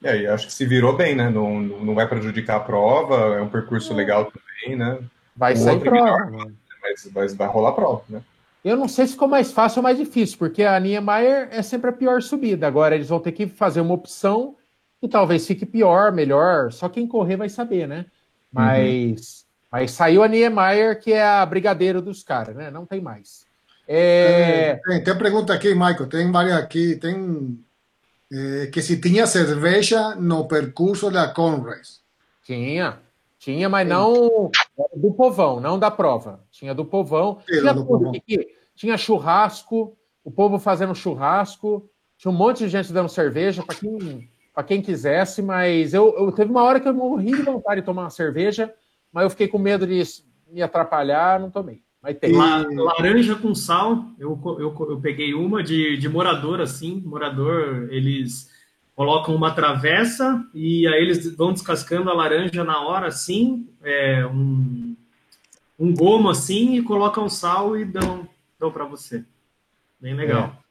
Speaker 3: É, e acho que se virou bem, né? Não, não vai prejudicar a prova, é um percurso legal também, né?
Speaker 1: Vai sair prova. Melhor,
Speaker 3: mas, mas vai rolar prova, né?
Speaker 1: Eu não sei se ficou mais fácil ou mais difícil, porque a Niemeyer é sempre a pior subida. Agora eles vão ter que fazer uma opção que talvez fique pior, melhor. Só quem correr vai saber, né? Mas, uhum. mas saiu a Niemeyer, que é a brigadeiro dos caras, né? Não tem mais.
Speaker 2: É... Tem, tem pergunta aqui, Michael. Tem várias aqui. Tem eh, que se tinha cerveja no percurso da Conrads.
Speaker 1: Tinha, tinha, mas não do povão, não da prova. Tinha do povão. Tinha, do povão. tinha churrasco, o povo fazendo churrasco, tinha um monte de gente dando cerveja para quem, quem quisesse, mas eu, eu teve uma hora que eu morri de vontade de tomar uma cerveja, mas eu fiquei com medo de me atrapalhar, não tomei. Mas tem.
Speaker 5: La, laranja com sal, eu, eu, eu peguei uma de, de morador, assim. Morador, eles colocam uma travessa e aí eles vão descascando a laranja na hora, assim, é, um, um gomo assim, e colocam sal e dão, dão para você. Bem legal. É.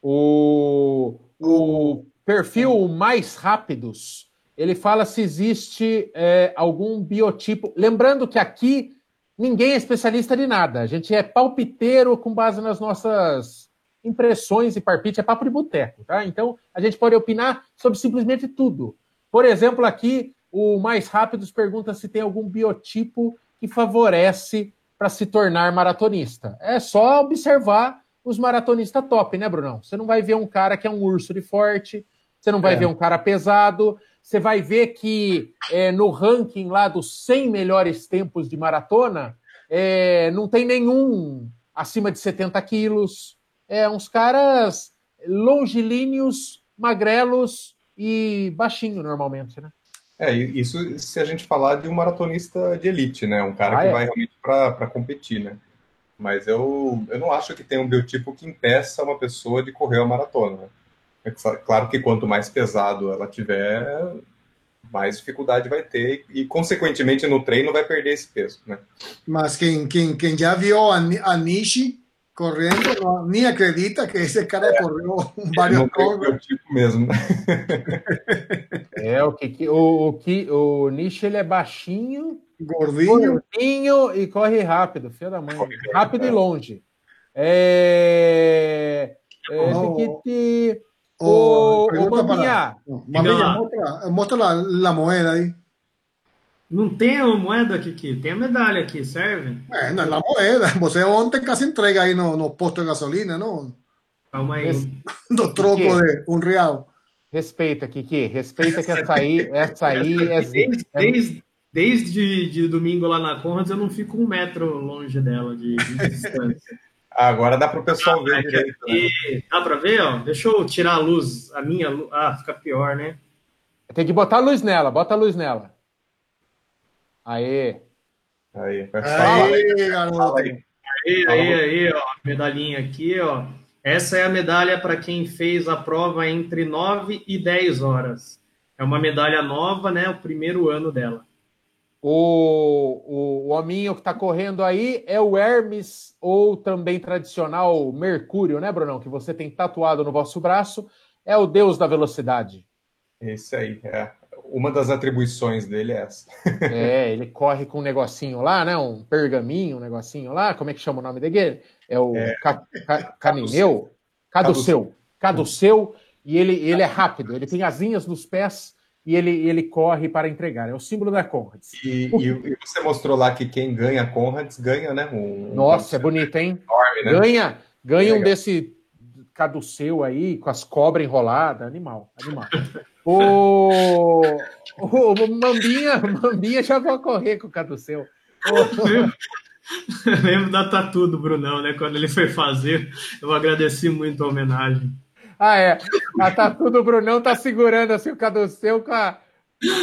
Speaker 1: O, o perfil mais rápidos, ele fala se existe é, algum biotipo. Lembrando que aqui ninguém é especialista de nada. A gente é palpiteiro com base nas nossas impressões e parpite, é papo de boteco, tá? Então, a gente pode opinar sobre simplesmente tudo. Por exemplo, aqui, o Mais Rápidos pergunta se tem algum biotipo que favorece para se tornar maratonista. É só observar os maratonistas top, né, Brunão? Você não vai ver um cara que é um urso de forte, você não vai é. ver um cara pesado, você vai ver que é, no ranking lá dos 100 melhores tempos de maratona, é, não tem nenhum acima de 70 quilos. É uns caras longilíneos, magrelos e baixinho normalmente, né?
Speaker 3: É, isso se a gente falar de um maratonista de elite, né? Um cara ah, que é? vai realmente para competir, né? Mas eu, eu não acho que tem um biotipo que impeça uma pessoa de correr a maratona. Né? É claro que quanto mais pesado ela tiver, mais dificuldade vai ter e, consequentemente, no treino vai perder esse peso, né?
Speaker 2: Mas quem, quem, quem já viu a, a Nishi correndo não, nem acredita que esse cara é, correu vários
Speaker 3: É tipo mesmo.
Speaker 1: é, o que, o, o, que, o Nishi ele é baixinho,
Speaker 2: gordinho.
Speaker 1: gordinho e corre rápido, filho da mãe. Rápido é. e longe. É, é, oh. Que, ô Bambinha.
Speaker 2: Bambinha, mostra, mostra a, a moeda aí.
Speaker 5: Não tem a moeda, Kiki? Tem a medalha aqui, serve?
Speaker 2: É, não, a moeda. Você ontem quase entrega aí no, no posto de gasolina, não?
Speaker 5: Calma aí.
Speaker 2: Do troco de um real.
Speaker 1: Respeita, Kiki. Respeita que essa aí, essa aí é...
Speaker 5: Desde, desde, desde de domingo lá na Conrads eu não fico um metro longe dela de, de distância.
Speaker 3: Agora dá para o pessoal ver
Speaker 5: direito. Né? Dá para ver? Ó? Deixa eu tirar a luz, a minha luz. Ah, fica pior, né?
Speaker 1: Tem que botar a luz nela, bota a luz nela.
Speaker 3: Aê.
Speaker 5: Aí, aí, garoto. Aí, aí, aí, ó. Medalhinha aqui, ó. Essa é a medalha para quem fez a prova entre 9 e 10 horas. É uma medalha nova, né? O primeiro ano dela.
Speaker 1: O, o, o hominho que está correndo aí é o Hermes, ou também tradicional Mercúrio, né, Brunão? Que você tem tatuado no vosso braço. É o deus da velocidade.
Speaker 3: Esse aí, é. Uma das atribuições dele é essa.
Speaker 1: é, ele corre com um negocinho lá, né? Um pergaminho, um negocinho lá. Como é que chama o nome dele? É o é. Ca, ca, Canineu? Caduceu. Caduceu. E ele, ele é rápido, ele tem asinhas nos pés e ele, ele corre para entregar. É o símbolo da Conrads.
Speaker 3: E, e, você mostrou lá que quem ganha Conrads ganha, né?
Speaker 1: Um, Nossa, um... é bonito, hein? Enorme, né? Ganha, ganha um desse caduceu aí, com as cobras enroladas. Animal, animal. o, o, o Mambinha, Mambinha já vai correr com o caduceu.
Speaker 5: lembro da tatu do Brunão, né? Quando ele foi fazer, eu agradeci muito a homenagem.
Speaker 1: Ah, é. A tatu do Brunão tá segurando assim o caduceu com a,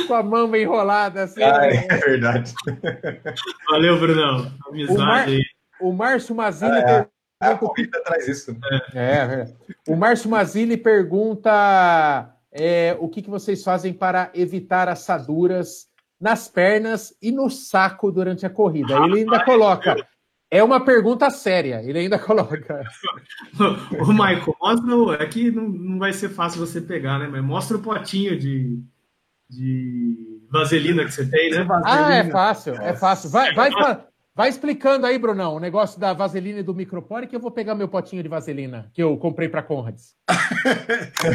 Speaker 1: com a mão enrolada. Assim,
Speaker 3: ah, é, é verdade.
Speaker 5: Valeu, Brunão. Amizade o Mar... aí.
Speaker 1: O Márcio Mazini. É,
Speaker 3: A corrida traz isso.
Speaker 1: É, é. O Márcio Mazini pergunta é, o que, que vocês fazem para evitar assaduras nas pernas e no saco durante a corrida. Ele ainda coloca. É uma pergunta séria, ele ainda coloca.
Speaker 5: o Michael, mostra. É que não, não vai ser fácil você pegar, né? Mas mostra o potinho de, de vaselina que você tem, né?
Speaker 1: Ah, é fácil, é fácil. Vai, vai, vai explicando aí, Brunão, o negócio da vaselina e do micropore, que eu vou pegar meu potinho de vaselina que eu comprei para Conrads.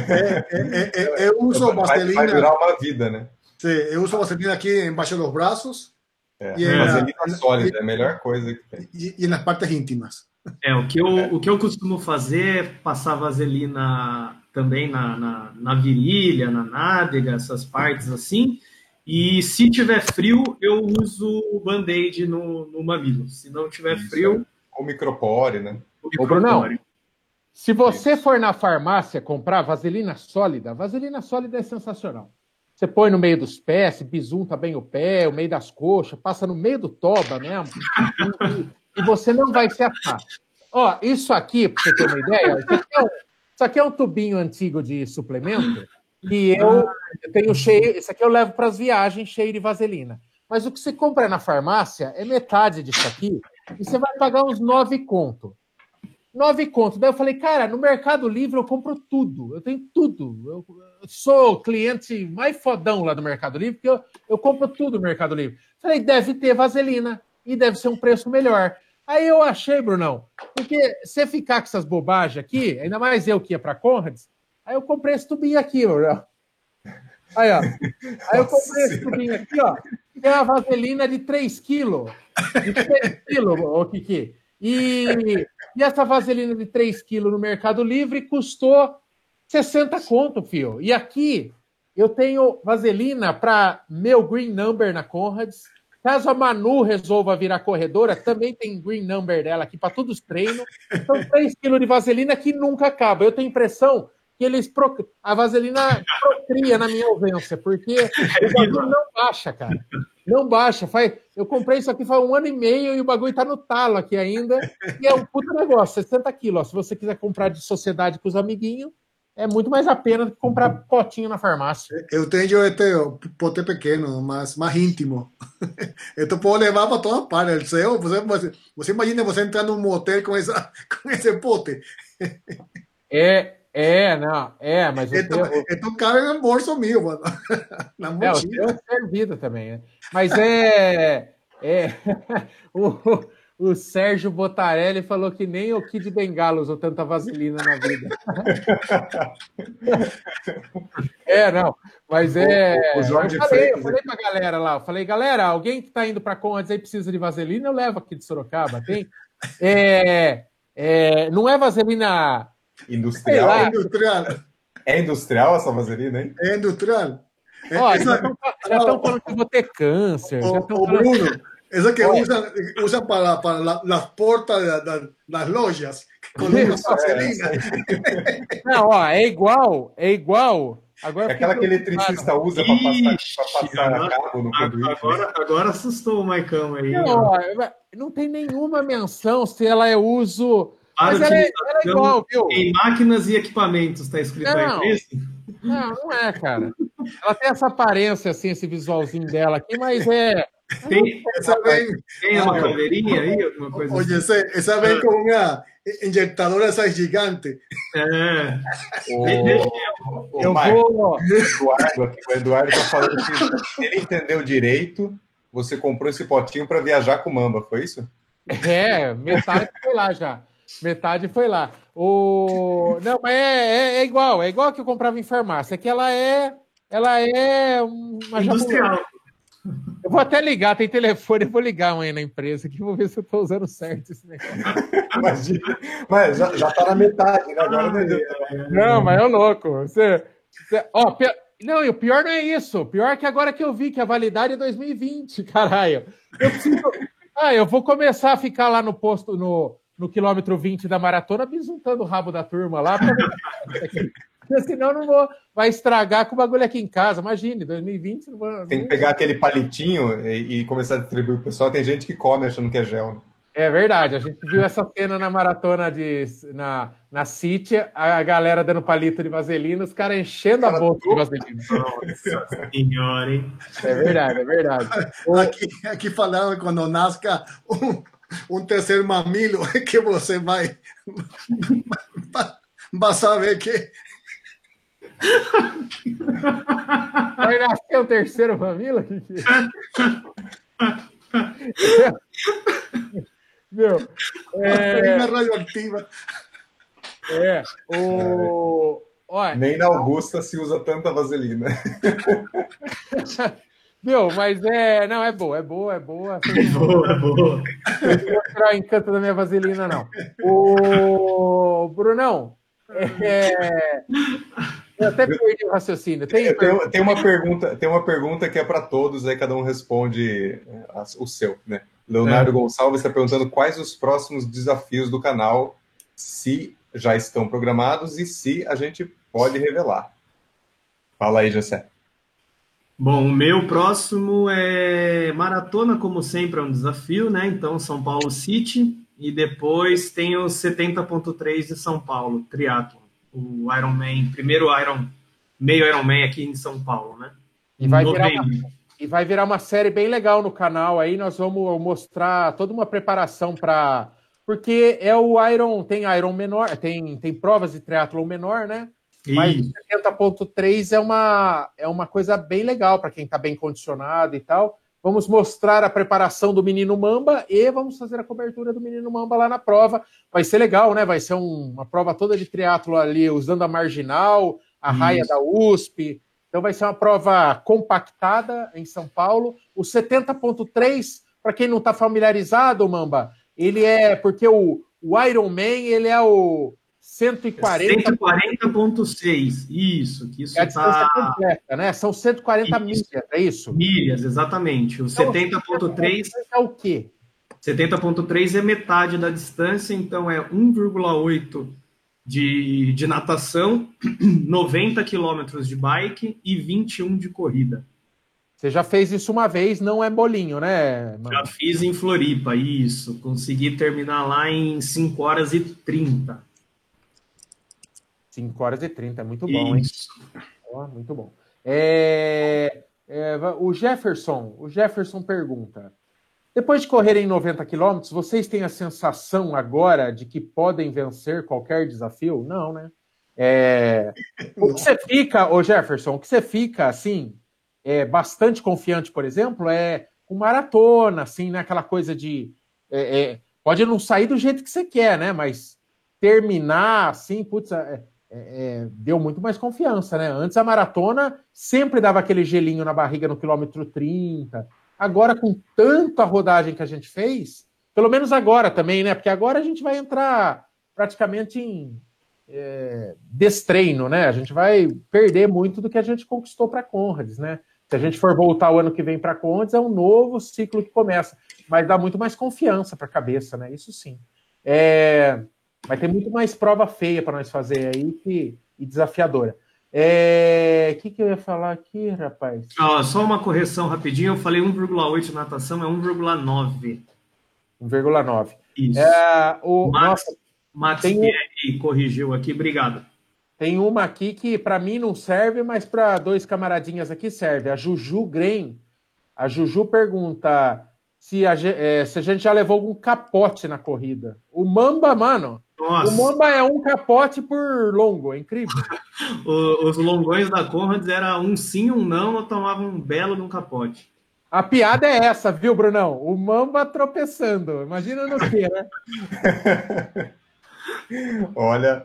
Speaker 2: é, é, é, eu uso vaselina.
Speaker 3: Vai durar uma vida, né?
Speaker 2: Sim, eu uso vaselina aqui embaixo dos braços
Speaker 3: é, e vaselina é, sólida, é a melhor coisa que tem.
Speaker 2: E, e, nas partes íntimas.
Speaker 5: É, o que, eu, o que eu costumo fazer é passar vaselina também na, na, na virilha, na nádega, essas partes assim. E se tiver frio, eu uso o band-aid no, no mamilo. Se não tiver Isso, frio.
Speaker 3: O micropore, né?
Speaker 1: O micropore. Ô, Brunão, se você for na farmácia comprar vaselina sólida, vaselina sólida é sensacional. Você põe no meio dos pés, bisunta bem o pé, o meio das coxas, passa no meio do toba mesmo, e, e você não vai se atar. Ó, isso aqui, para você ter uma ideia, isso aqui, é um, isso aqui é um tubinho antigo de suplemento e eu, eu tenho cheio. Isso aqui eu levo para as viagens cheio de vaselina. Mas o que você compra na farmácia é metade disso aqui e você vai pagar uns nove conto. Nove conto. Daí eu falei, cara, no Mercado Livre eu compro tudo. Eu tenho tudo. Eu, sou cliente mais fodão lá do Mercado Livre, porque eu, eu compro tudo no Mercado Livre. Falei, deve ter vaselina e deve ser um preço melhor. Aí eu achei, Brunão, porque você ficar com essas bobagens aqui, ainda mais eu que ia para Conrads, aí eu comprei esse tubinho aqui, Brunão. Aí, ó. Aí eu comprei esse tubinho aqui, ó. Que é a vaselina de 3 quilos. De 3 quilos, ô Kiki. E, e essa vaselina de 3 quilos no Mercado Livre custou 60 conto, fio. E aqui eu tenho vaselina para meu green number na Conrads. Caso a Manu resolva virar corredora, também tem green number dela aqui para todos os treinos. São 3 quilos de vaselina que nunca acaba. Eu tenho impressão que eles pro... a vaselina procria na minha ausência, porque o não baixa, cara. Não baixa. Faz... Eu comprei isso aqui faz um ano e meio e o bagulho tá no talo aqui ainda. E é um puto negócio, 60 quilos. Se você quiser comprar de sociedade com os amiguinhos, é muito mais a pena do que comprar potinho na farmácia.
Speaker 2: Eu tenho este pote pequeno, mas mais íntimo. Eu posso levar para toda parte. Você, você, você imagina você entrar num motel com, essa, com esse pote.
Speaker 1: É, é, não, é, mas...
Speaker 2: Então,
Speaker 1: teu,
Speaker 2: então cabe no bolso meu, mano.
Speaker 1: Na mochila. É, o teu é servido também, né? Mas é... é o, o Sérgio Botarelli falou que nem o Kid Bengala usou tanta vaselina na vida. é, não. Mas é. O, o Jorge eu falei, eu falei pra galera lá, eu falei, galera, alguém que tá indo pra Condes aí precisa de vaselina, eu levo aqui de Sorocaba, tem? É, é, não é vaselina.
Speaker 3: Industrial? É industrial. É industrial essa vaselina, hein?
Speaker 2: É industrial.
Speaker 1: Ó, já estão falando que eu vou ter câncer. O,
Speaker 2: o Bruno, essa que usan, usan para, para la, las portas de, das lojas, com vaselina.
Speaker 1: Não, ó, é igual, é igual
Speaker 3: Agora é aquela que o eletricista usa para passar, passar cabo no conduíte.
Speaker 5: Agora, agora assustou o Maicão aí.
Speaker 1: Não, não tem nenhuma menção se ela é uso. Mas ela é, ela é, igual, viu?
Speaker 5: Em máquinas e equipamentos, está escrito não, aí, é isso?
Speaker 1: Não, não é, cara. Ela tem essa aparência, assim, esse visualzinho dela aqui, mas é.
Speaker 5: Tem, essa vem, tem uma caveirinha aí, alguma coisa
Speaker 2: Oye, assim? essa vem com uma injetadora essa gigante. É.
Speaker 3: O, eu vou. Eduardo, aqui, o Eduardo está falando que ele entendeu direito. Você comprou esse potinho para viajar com Mamba, foi isso?
Speaker 1: É, metade foi lá já. Metade foi lá. O... Não, mas é, é, é igual, é igual que eu comprava em farmácia, é que ela é. Ela é uma
Speaker 5: Industrial.
Speaker 1: Eu vou até ligar, tem telefone, eu vou ligar amanhã na empresa aqui, vou ver se eu estou usando certo esse
Speaker 3: negócio. Imagina, mas já, já tá na metade, né? Agora
Speaker 1: não, não, mas é louco. Você, você, ó, não, e o pior não é isso. O pior é que agora que eu vi que a validade é 2020, caralho. Eu preciso. Ah, eu vou começar a ficar lá no posto, no, no quilômetro 20 da maratona, bisuntando o rabo da turma lá. Pra... Porque senão não vou, vai estragar com o bagulho aqui em casa. Imagine, 2020 não vou,
Speaker 3: Tem que pegar aquele palitinho e, e, começar a distribuir o pessoal. Tem gente que come achando que é gel. Né?
Speaker 1: É verdade, a gente viu essa cena na maratona de na, na City, a galera dando palito de vaselina, os caras enchendo a boca de vaselina.
Speaker 5: Nossa senhora, hein?
Speaker 1: É verdade, é verdade.
Speaker 2: Aqui, aqui falando quando nasca um, um terceiro mamilo, que você vai, vai saber que
Speaker 1: Vai nascer o terceiro família? Meu, é...
Speaker 2: radioativa.
Speaker 1: É, o...
Speaker 3: Olha, Nem na Augusta se usa tanta vaselina.
Speaker 1: Meu, mas é. Não, é boa, é boa, é boa.
Speaker 5: É boa, é boa.
Speaker 1: Não vou mostrar o encanto da minha vaselina, não. O Brunão, é... Eu até perdi o raciocínio. Tem,
Speaker 3: tem, tem, uma pergunta, tem uma pergunta que é para todos, aí cada um responde é, o seu, né? Leonardo é. Gonçalves está perguntando quais os próximos desafios do canal, se já estão programados e se a gente pode revelar. Fala aí, José.
Speaker 5: Bom, o meu próximo é maratona, como sempre, é um desafio, né? Então, São Paulo City. E depois tem o 70.3 de São Paulo, triatlo o Ironman, primeiro Iron, meio Ironman aqui em São Paulo, né?
Speaker 1: E vai, virar uma, e vai virar uma série bem legal no canal aí, nós vamos mostrar toda uma preparação para porque é o Iron, tem Iron menor, tem, tem provas de triatlon menor, né? Mas 70.3 é uma, é uma coisa bem legal para quem está bem condicionado e tal. Vamos mostrar a preparação do menino Mamba e vamos fazer a cobertura do menino Mamba lá na prova. Vai ser legal, né? Vai ser um, uma prova toda de triatlo ali, usando a marginal, a Isso. raia da USP. Então vai ser uma prova compactada em São Paulo. O 70.3, para quem não está familiarizado, Mamba, ele é porque o, o Ironman ele é o 140.
Speaker 5: 140,6. Isso, que isso
Speaker 1: é a distância tá... completa, né? São 140 isso. milhas, é isso?
Speaker 5: Milhas, exatamente. O então, 70,3
Speaker 1: é o quê?
Speaker 5: 70,3 é metade da distância, então é 1,8 de, de natação, 90 quilômetros de bike e 21 de corrida.
Speaker 1: Você já fez isso uma vez, não é bolinho, né?
Speaker 5: Mano? Já fiz em Floripa, isso. Consegui terminar lá em 5 horas e 30.
Speaker 1: 5 horas e 30, é muito bom, Isso. hein? Oh, muito bom. É, é, o Jefferson, o Jefferson pergunta: depois de correrem 90 quilômetros, vocês têm a sensação agora de que podem vencer qualquer desafio? Não, né? É, o que você fica, o Jefferson, o que você fica assim, é, bastante confiante, por exemplo, é com maratona, assim, né? Aquela coisa de é, é Pode não sair do jeito que você quer, né? Mas terminar assim, putz, é, é, deu muito mais confiança, né? Antes a maratona sempre dava aquele gelinho na barriga no quilômetro 30. Agora, com tanta rodagem que a gente fez, pelo menos agora também, né? Porque agora a gente vai entrar praticamente em é, destreino, né? A gente vai perder muito do que a gente conquistou para Conrads, né? Se a gente for voltar o ano que vem para Conrads, é um novo ciclo que começa mas dá muito mais confiança para a cabeça, né? Isso sim. É, vai ter muito mais prova feia para nós fazer aí que, e desafiadora. O é, que, que eu ia falar aqui, rapaz?
Speaker 5: Ah, só uma correção rapidinho. Eu falei 1,8 natação, é 1,9.
Speaker 1: 1,9.
Speaker 5: Isso.
Speaker 1: É, o,
Speaker 5: Max, nossa, Max tem, corrigiu aqui, obrigado.
Speaker 1: Tem uma aqui que para mim não serve, mas para dois camaradinhas aqui serve. A Juju Green. A Juju pergunta: se a, é, se a gente já levou algum capote na corrida. O Mamba, mano, Nossa. o Mamba é um capote por longo, é incrível.
Speaker 5: os longões da Conrads era um sim, um não, eu tomava um belo num capote.
Speaker 1: A piada é essa, viu, Brunão? O Mamba tropeçando. Imagina no quê, né?
Speaker 3: Olha.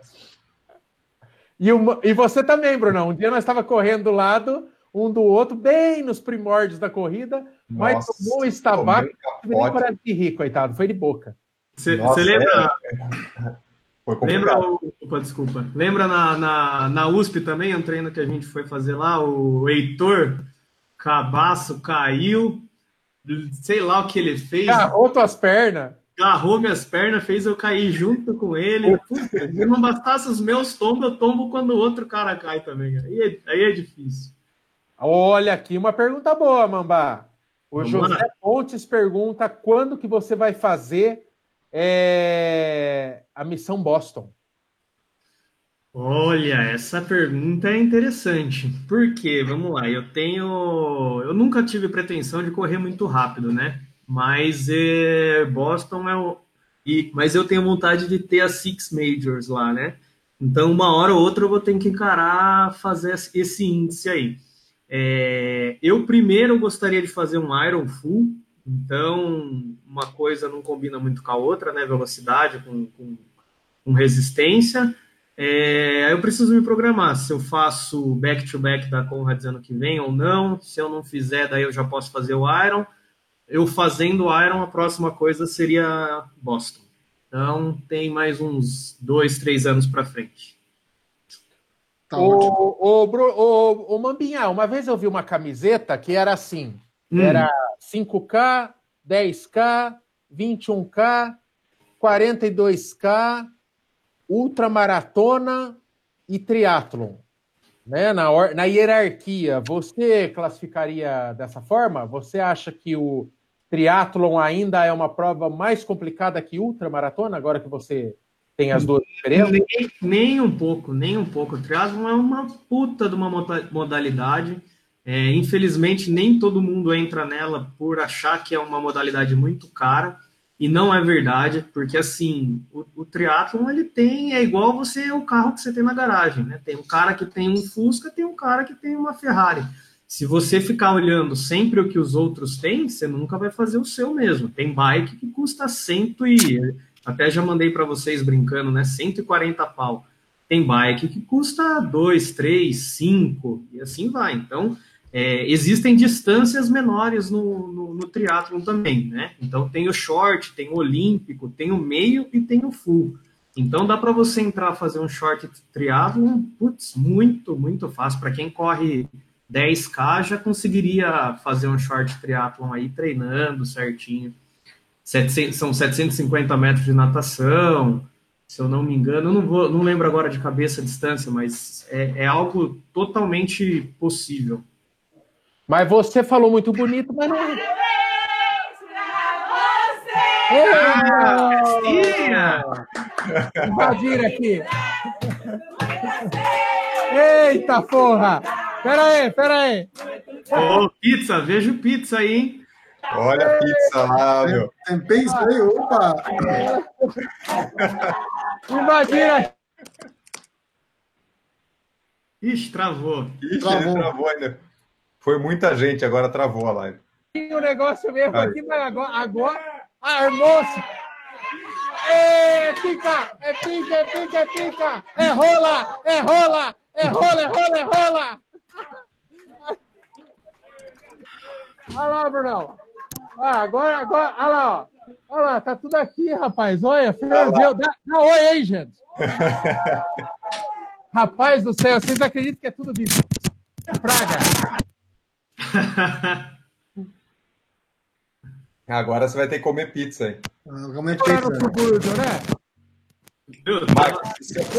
Speaker 1: E, o, e você também, Brunão. Um dia nós estava correndo do lado, um do outro, bem nos primórdios da corrida, mas Nossa, tomou o estabaco e para de rir, coitado, foi de boca.
Speaker 5: Você lembra? É... Lembra, opa, desculpa. Lembra na, na, na USP também, um treino que a gente foi fazer lá, o Heitor Cabaço caiu, sei lá o que ele fez.
Speaker 1: Agarrou tuas pernas.
Speaker 5: Agarrou minhas pernas, fez eu cair junto com ele. Puta, se não bastasse os meus tombos, eu tombo quando o outro cara cai também. Aí é, aí é difícil.
Speaker 1: Olha aqui uma pergunta boa, Mambá. O Vamos José lá. Pontes pergunta quando que você vai fazer é, a missão Boston.
Speaker 5: Olha, essa pergunta é interessante. Por quê? Vamos lá, eu tenho. Eu nunca tive pretensão de correr muito rápido, né? Mas é, Boston é o. E, mas eu tenho vontade de ter as Six Majors lá, né? Então, uma hora ou outra eu vou ter que encarar fazer esse índice aí. É, eu primeiro gostaria de fazer um Iron Full, então uma coisa não combina muito com a outra, né? Velocidade com, com, com resistência. É, eu preciso me programar se eu faço back-to-back -back da Conrad ano que vem ou não. Se eu não fizer, daí eu já posso fazer o Iron. Eu fazendo o Iron, a próxima coisa seria Boston. Então tem mais uns dois, três anos para frente.
Speaker 1: Tá o, o, o, o, Mambinha, uma vez eu vi uma camiseta que era assim: hum. era 5K, 10K, 21K, 42K, ultramaratona e triatlon. Né? Na, or, na hierarquia, você classificaria dessa forma? Você acha que o triatlon ainda é uma prova mais complicada que ultramaratona, agora que você tem as duas diferenças?
Speaker 5: Nem, nem um pouco, nem um pouco. O triatlon é uma puta de uma modalidade. É, infelizmente, nem todo mundo entra nela por achar que é uma modalidade muito cara. E não é verdade, porque assim, o, o triatlon ele tem, é igual você o carro que você tem na garagem, né? Tem um cara que tem um Fusca, tem um cara que tem uma Ferrari. Se você ficar olhando sempre o que os outros têm, você nunca vai fazer o seu mesmo. Tem bike que custa cento e até já mandei para vocês brincando, né? 140 pau. Tem bike que custa 2, 3, 5 e assim vai. Então, é, existem distâncias menores no, no, no triatlon também, né? Então, tem o short, tem o olímpico, tem o meio e tem o full. Então, dá para você entrar fazer um short triatlon, putz, muito, muito fácil. Para quem corre 10K, já conseguiria fazer um short triatlon aí treinando certinho. 700, são 750 metros de natação, se eu não me engano, eu não, vou, não lembro agora de cabeça a distância, mas é, é algo totalmente possível.
Speaker 1: Mas você falou muito bonito, mas não.
Speaker 5: Ah,
Speaker 1: Invadiram aqui. Eita porra! Pera aí, pera aí.
Speaker 5: Ô, pizza, vejo pizza aí, hein?
Speaker 3: Olha a pizza lá, meu.
Speaker 2: Tem pizza aí, opa!
Speaker 1: Invadira!
Speaker 5: Ixi, travou.
Speaker 3: Ixi, travou. travou ainda. Foi muita gente, agora travou a live.
Speaker 1: Tem um negócio mesmo aqui, mas agora, agora armou-se. É pica, é pica, é pica, é pica. É rola, é rola, é rola, é rola, é rola. Olha lá, Brunão. Ah, agora, agora, olha lá, ó. Olha lá, tá tudo aqui, rapaz. Olha, ferveu. Dá, dá oi aí, gente. rapaz do céu, vocês acreditam que é tudo de praga?
Speaker 3: Agora você vai ter que comer pizza aí.
Speaker 1: Comer pizza. No subúrbio,
Speaker 3: né? Seu,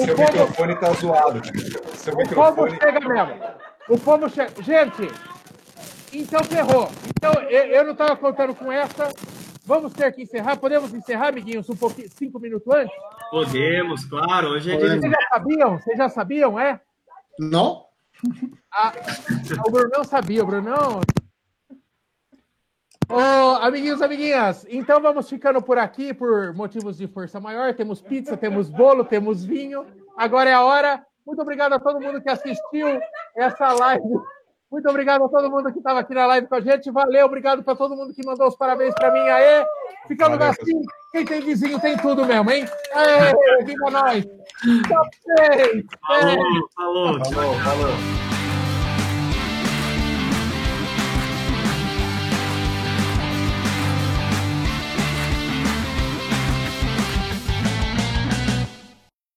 Speaker 3: seu povo... microfone tá zoado.
Speaker 1: Seu o microfone... povo chega mesmo. O povo chega. Gente, então ferrou. Então eu, eu não estava contando com essa. Vamos ter que encerrar. Podemos encerrar, amiguinhos, um pouquinho, cinco minutos antes?
Speaker 5: Podemos, claro. Hoje é
Speaker 1: Vocês já sabiam? Vocês já sabiam, é?
Speaker 2: Não.
Speaker 1: Ah, o Brunão sabia, o Brunão. Oh, amiguinhos, amiguinhas, então vamos ficando por aqui por motivos de força maior. Temos pizza, temos bolo, temos vinho. Agora é a hora. Muito obrigado a todo mundo que assistiu essa live. Muito obrigado a todo mundo que estava aqui na live com a gente. Valeu, obrigado para todo mundo que mandou os parabéns para mim. Aê! Ficamos Valeu, assim. Quem tem vizinho tem tudo mesmo, hein? Aê, viva nós! 6!
Speaker 5: Falou, falou, falou, falou.